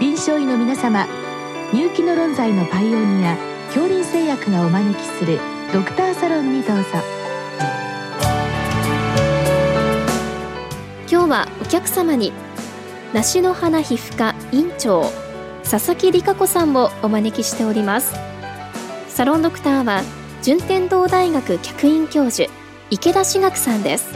臨床医の皆様入気の論剤のパイオニア恐林製薬がお招きするドクターサロンにどうぞ。今日はお客様に梨の花皮膚科院長佐々木理香子さんをお招きしております。サロンドクターは順天堂大学客員教授池田志学さんです。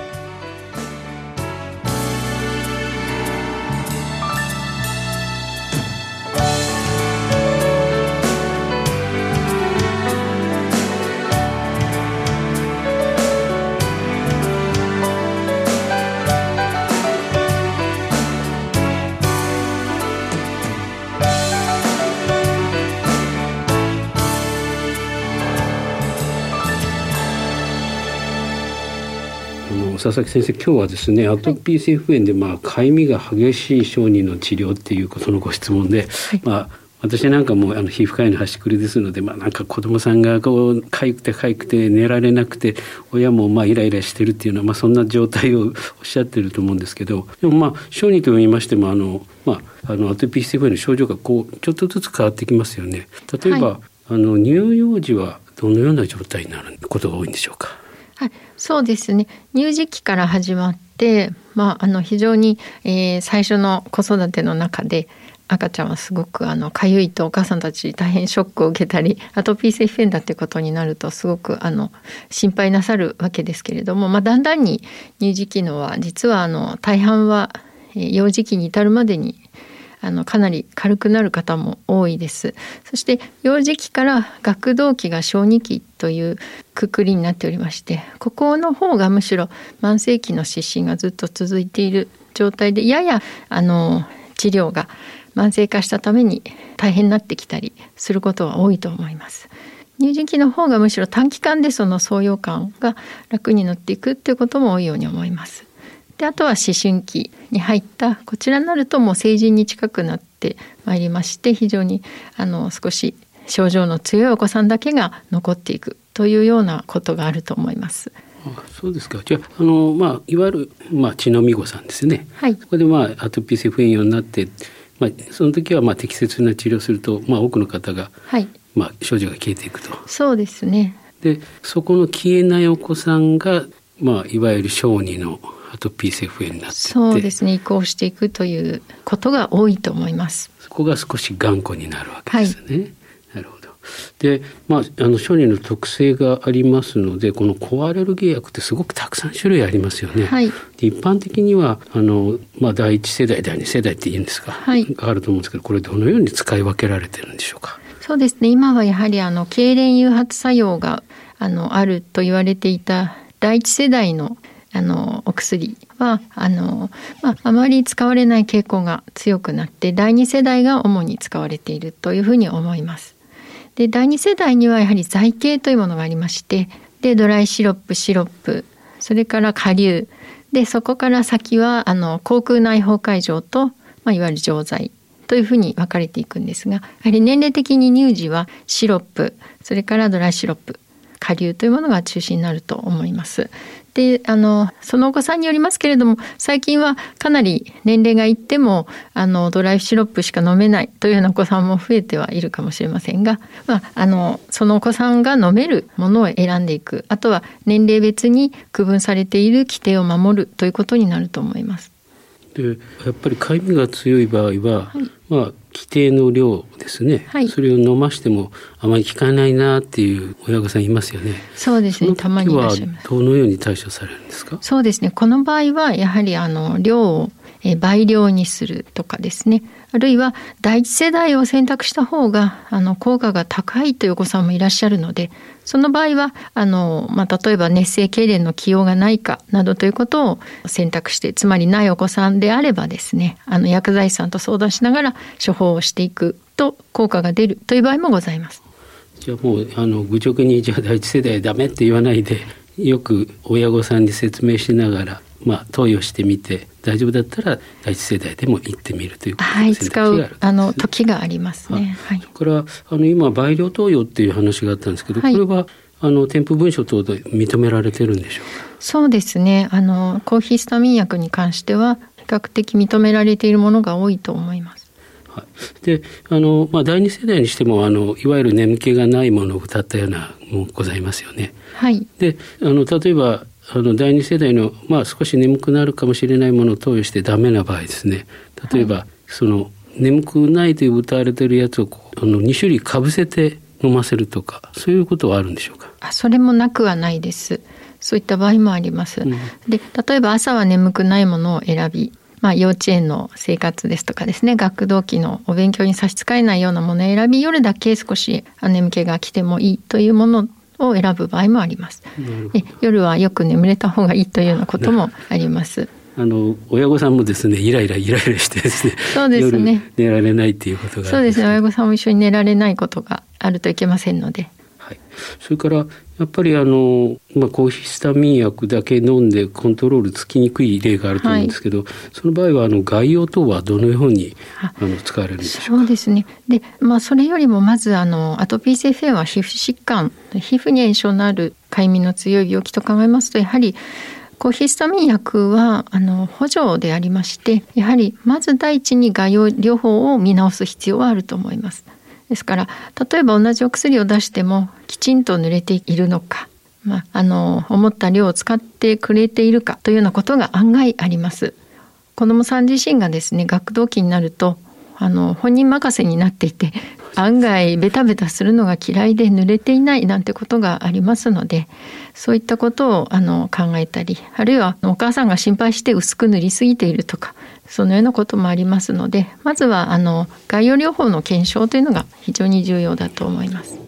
佐々木先生今日はですねアトピー性皮膚炎でまあかゆみが激しい小児の治療っていうことのご質問で、はい、まあ私なんかもあの皮膚科医の端くれですので、まあ、なんか子供さんがこう痒くて痒くて寝られなくて親もまあイライラしてるっていうのは、まあ、そんな状態をおっしゃってると思うんですけどでもまあ小児と言いましてもあの、まあ、あのアトピー性皮膚炎の症状がこうちょっとずつ変わってきますよね。例えば、はい、あの乳幼児はどのような状態になることが多いんでしょうか？はい、そうですね。乳児期から始まって、まあ、あの非常に、えー、最初の子育ての中で赤ちゃんはすごくあの痒いとお母さんたち大変ショックを受けたりアトピー性皮膚炎だってことになるとすごくあの心配なさるわけですけれども、まあ、だんだんに乳児期のは実はあの大半は幼児期に至るまでにあのかなり軽くなる方も多いですそして幼児期から学童期が小児期というくくりになっておりましてここの方がむしろ慢性期の湿疹がずっと続いている状態でややあの治療が慢性化したために大変になってきたりすることは多いと思います。乳児期の方がむしろ短期間でその創用感が楽になっていくっていうことも多いように思います。であとは思春期に入ったこちらになるともう成人に近くなってまいりまして非常にあの少し症状の強いお子さんだけが残っていくというようなことがあると思います。あそうですか。じゃあ、あの、まあ、いわゆる、まあ、血のみごさんですね。はい。ここで、まあ、アトピー性不炎症になって。まあ、その時は、まあ、適切な治療すると、まあ、多くの方が。はい。まあ、症状が消えていくと。そうですね。で、そこの消えないお子さんが、まあ、いわゆる小児のアトピー性不炎になってそうですね。移行していくということが多いと思います。そこが少し頑固になるわけですね、はい、なるほど。でまああの小児の特性がありますのでこの抗アレルギー薬ってすごくたくさん種類ありますよね、はい、一般的にはあの、まあ、第一世代第二世代って言うんですか、はい、があると思うんですけどこれどのように使い分けられてるんでしょうか？そうですね。今はやはりあの痙攣誘発作用があのあると言われていた第一世代のあのお薬はあの、まあ、あまり使われない傾向が強くなって第2世代が主に使われているというふうに思います。で第2世代にはやはり剤形というものがありましてでドライシロップシロップそれから顆粒でそこから先はあの口腔内崩壊錠と、まあ、いわゆる錠剤というふうに分かれていくんですがやはり年齢的に乳児はシロップそれからドライシロップ顆粒というものが中心になると思います。であのそのお子さんによりますけれども最近はかなり年齢がいってもあのドライシロップしか飲めないというようなお子さんも増えてはいるかもしれませんが、まあ、あのそのお子さんが飲めるものを選んでいくあとは年齢別に区分されている規定を守るということになると思います。でやっぱりかゆみが強い場合は、はい、まあ規定の量ですね、はい、それを飲ましてもあまり効かないなっていう親御さんいますよね。そうですね。たまにはどのように対処されるんですか？そうですね。この場合はやはりあの量を倍量にするとかですね。あるいは第一世代を選択した方があの効果が高いというお子さんもいらっしゃるのでその場合はあの、まあ、例えば熱性痙攣の起用がないかなどということを選択してつまりないお子さんであればですねあの薬剤師さんと相談しながら処方をしていくと効果が出るという場合もございます。じゃあもうあの愚直にじゃあ第一世代ダメって言わないでよく親御さんに説明しながらまあ、投与してみて大丈夫だったら第一世代でも行ってみるというはい、使うあの時がありますね。はい、これはあの今倍量投与っていう話があったんですけど、はい、これはあの添付文書等で認められてるんでしょうか？そうですね。あの抗ヒスタミン薬に関しては比較的認められているものが多いと思います。はい、であの、まあ、第二世代にしてもあのいわゆる眠気がないものを歌ったようなもございますよね。はい、であの例えばあの第二世代の、まあ、少し眠くなるかもしれないものを投与してダメな場合ですね。例えば、はい、その眠くないという歌われてるやつをあの2種類かぶせて飲ませるとかそういうことはあるんでしょうか？あそれもなくはないです。そういった場合もあります、うん、で例えば朝は眠くないものを選びまあ、幼稚園の生活ですとかですね学童期のお勉強に差し支えないようなものを選び夜だけ少し眠気が来てもいいというものを選ぶ場合もあります。夜はよく眠れた方がいいというようなこともあります。あの親御さんもですねイライライライラしてですねそうですね。寝られないっていうことがそうですね。親御さんも一緒に寝られないことがあるといけませんのではい、それからやっぱりあの、まあ、抗ヒスタミン薬だけ飲んでコントロールつきにくい例があると思うんですけど、はい、その場合はあの概要等はどのようにあの使われるんでしょうそうですね。で、まあ、それよりもまずあのアトピー性フェンは皮膚疾患皮膚に炎症のあるかゆみの強い病気と考えますとやはり抗ヒスタミン薬はあの補助でありましてやはりまず第一に概要療法を見直す必要はあると思います。ですから例えば同じお薬を出してもきちんと濡れているのか、まあ、あの思った量を使ってくれているかというようなことが案外あります。子どもさん自身がですね学童期になるとあの本人任せになっていて案外ベタベタするのが嫌いで濡れていないなんてことがありますのでそういったことをあの考えたりあるいはお母さんが心配して薄く塗りすぎているとかそのようなこともありますのでまずはあの概要療法の検証というのが非常に重要だと思います。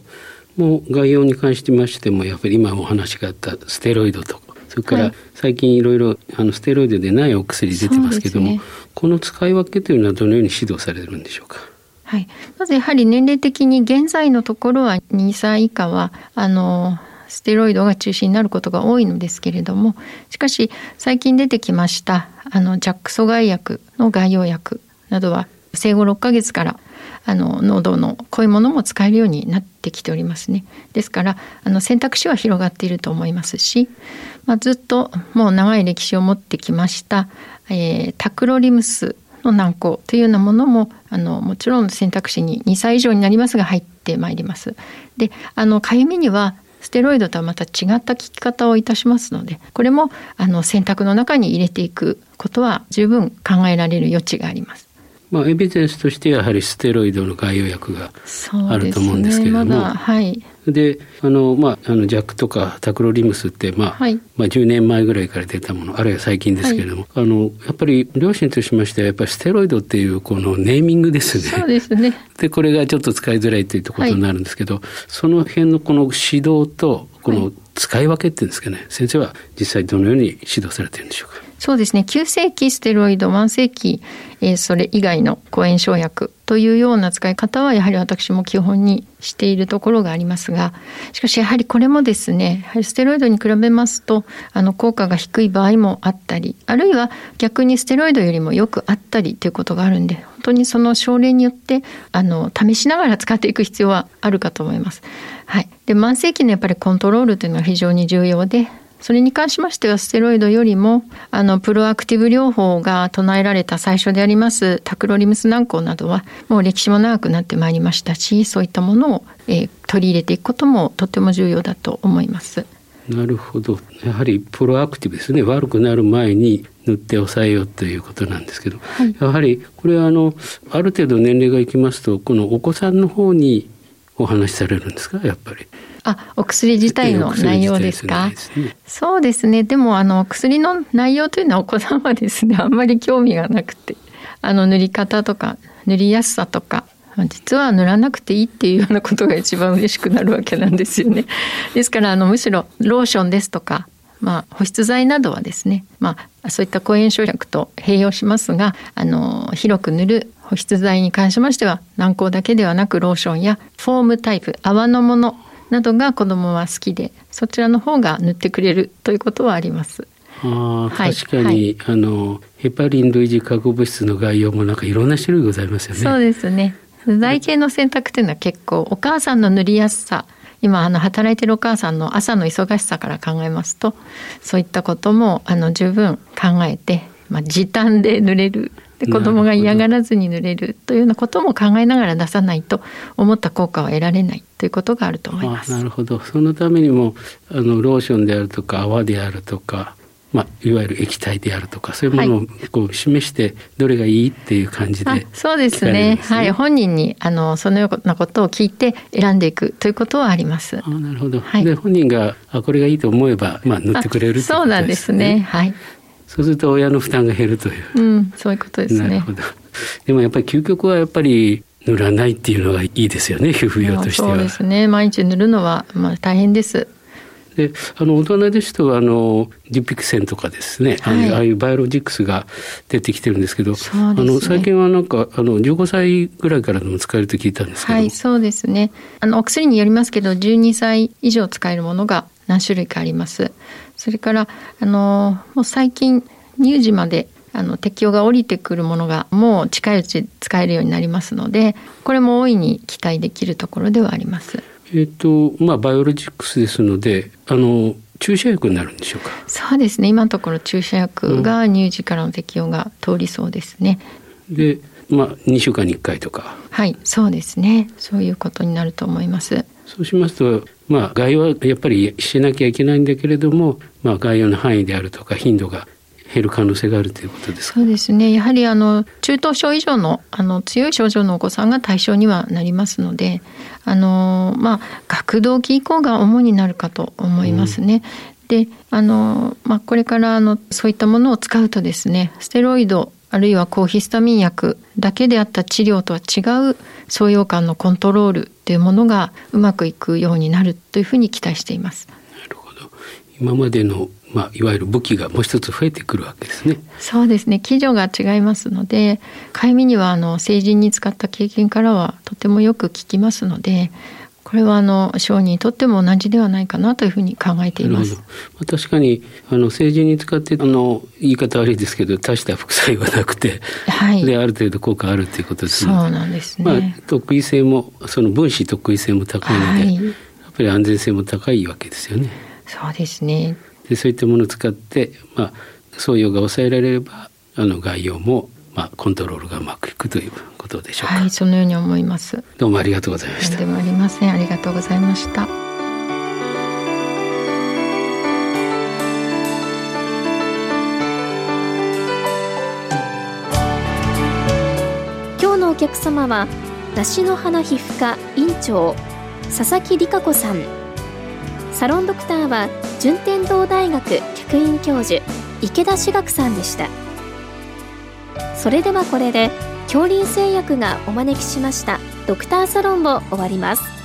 もう概要に関してましてもやっぱり今お話があったステロイドとそれから最近いろいろあのステロイドでないお薬出てますけども、ね、この使い分けというのはどのように指導されるんでしょうか？はい、まずやはり年齢的に現在のところは2歳以下はあのステロイドが中心になることが多いのですけれどもしかし最近出てきましたあのジャック阻害薬の概要薬などは生後6ヶ月からあの喉のこういものも使えるようになってきておりますねですからあの選択肢は広がっていると思いますし、まあ、ずっともう長い歴史を持ってきました、えー、タクロリムスの軟膏というようなものもあのもちろん選択肢に2歳以上になりますが入ってまいります。であのかゆみにはステロイドとはまた違った効き方をいたしますのでこれもあの選択の中に入れていくことは十分考えられる余地があります。まあ、エビデンスとしてやはりステロイドの概要薬があると思うんですけれども、ね。ま、はいであの、まあ、あのジャックとかタクロリムスって、まあ、はい、まあ10年前ぐらいから出たものあるいは最近ですけれども、はい、あのやっぱり両親としましてはやっぱりステロイドっていうこのネーミングですね。そうですね。でこれがちょっと使いづらいということになるんですけど、はい、その辺のこの指導とこの使い分けっていうんですかね。先生は実際どのように指導されてるんでしょうか。そうですね。急性期ステロイド慢性期、えー、それ以外の抗炎症薬というような使い方はやはり私も基本にしているところがありますがしかしやはりこれもですねステロイドに比べますとあの効果が低い場合もあったりあるいは逆にステロイドよりもよくあったりということがあるんで本当にその症例によってあの試しながら使っていく必要はあるかと思います。はい、で慢性期のやっぱりコントロールというのは非常に重要でそれに関しましてはステロイドよりもあのプロアクティブ療法が唱えられた最初でありますタクロリムス軟膏などはもう歴史も長くなってまいりましたしそういったものを、えー、取り入れていくこともとても重要だと思います。なるほど。やはりプロアクティブですね。悪くなる前に塗って抑えようということなんですけど、はい、やはりこれはあのある程度年齢がいきますとこのお子さんの方にお話しされるんですか？やっぱり。あ、お薬自体の内容ですか？すね、そうですね。でもあの薬の内容というのはお子さんはですね、あんまり興味がなくて、あの塗り方とか塗りやすさとか。実は塗らなくていいっていうようなことが一番嬉しくなるわけなんですよね。ですからあのむしろローションですとかまあ、保湿剤などはですね、まあ、そういった抗炎症薬と併用しますがあの広く塗る保湿剤に関しましては軟膏だけではなくローションやフォームタイプ泡のものなどが子どもは好きでそちらの方が塗ってくれるということはあります。あはい、確かに、はい、あのヘパリン類似化合物質の概要もなんかいろんな種類ございますよね。そうですね。剤系の選択というのは結構お母さんの塗りやすさ今あの働いてるお母さんの朝の忙しさから考えますとそういったこともあの十分考えて、まあ、時短で塗れるで子供が嫌がらずに塗れるというようなことも考えながら出さないと思った効果は得られないということがあると思います。なるほど。そのためにもあのローションであるとか泡であるとかまあ、いわゆる液体であるとかそういうものをこう示してどれがいいっていう感じで、ね、そうですね。はい。本人にあのそのようなことを聞いて選んでいくということはあります。あなるほど、はい、で本人があこれがいいと思えば、まあ、塗ってくれる、ね、そうなんですね。はいそうすると親の負担が減るという、うん、そういうことですね。なるほど。でもやっぱり究極はやっぱり塗らないっていうのがいいですよね皮膚病としては。そうですね。毎日塗るのはまあ大変です。であの大人ですとあのデュピクセンとかですね、はい、ああいうバイオロジックスが出てきてるんですけど、ね、あの最近はなんかあの15歳ぐらいからでも使えると聞いたんですけど。はいそうですね。あのお薬によりますけど12歳以上使えるものが何種類かありますそれからあのもう最近乳児まであの適用が降りてくるものがもう近いうち使えるようになりますのでこれも大いに期待できるところではあります。えっ、とまあバイオロジックスですのであの注射薬になるんでしょうか？そうですね。今のところ注射薬が乳児からの適用が通りそうですね、うん、でまあ2週間に1回とか。はいそうですね。そういうことになると思いますそうしますとまあ外用はやっぱりしなきゃいけないんだけれども、まあ、外用の範囲であるとか頻度が減る可能性があるということですそうですね。やはりあの中等症以上のあの強い症状のお子さんが対象にはなりますのであのまあ学童期以降が主になるかと思いますね。うん、であの、まあ、これからあのそういったものを使うとですねステロイドあるいは抗ヒスタミン薬だけであった治療とは違う創用感のコントロールというものがうまくいくようになるというふうに期待しています。なるほど今までのまあ、いわゆる武器がもう一つ増えてくるわけですね。そうですね。基準が違いますので、かゆみにはあの成人に使った経験からはとてもよく効きますので、これはあの小児にとっても同じではないかなというふうに考えています。まあ、確かにあの成人に使ってあの言い方悪いですけど大した副作用はなくて、はい、である程度効果あるということですね。そうなんですね。まあ得意性もその分子得意性も高いので、はい、やっぱり安全性も高いわけですよね。そうですね。でそういったものを使って、まあ、創用が抑えられればあの概要も、まあ、コントロールがうまくいくということでしょうか。はい、そのように思います。どうもありがとうございました。でもありません。ありがとうございました。今日のお客様は梨の花皮膚科院長佐々木理香子さんサロンドクターは順天堂大学客員教授池田志学さんでしたそれではこれで恐林製薬がお招きしましたドクターサロンを終わります。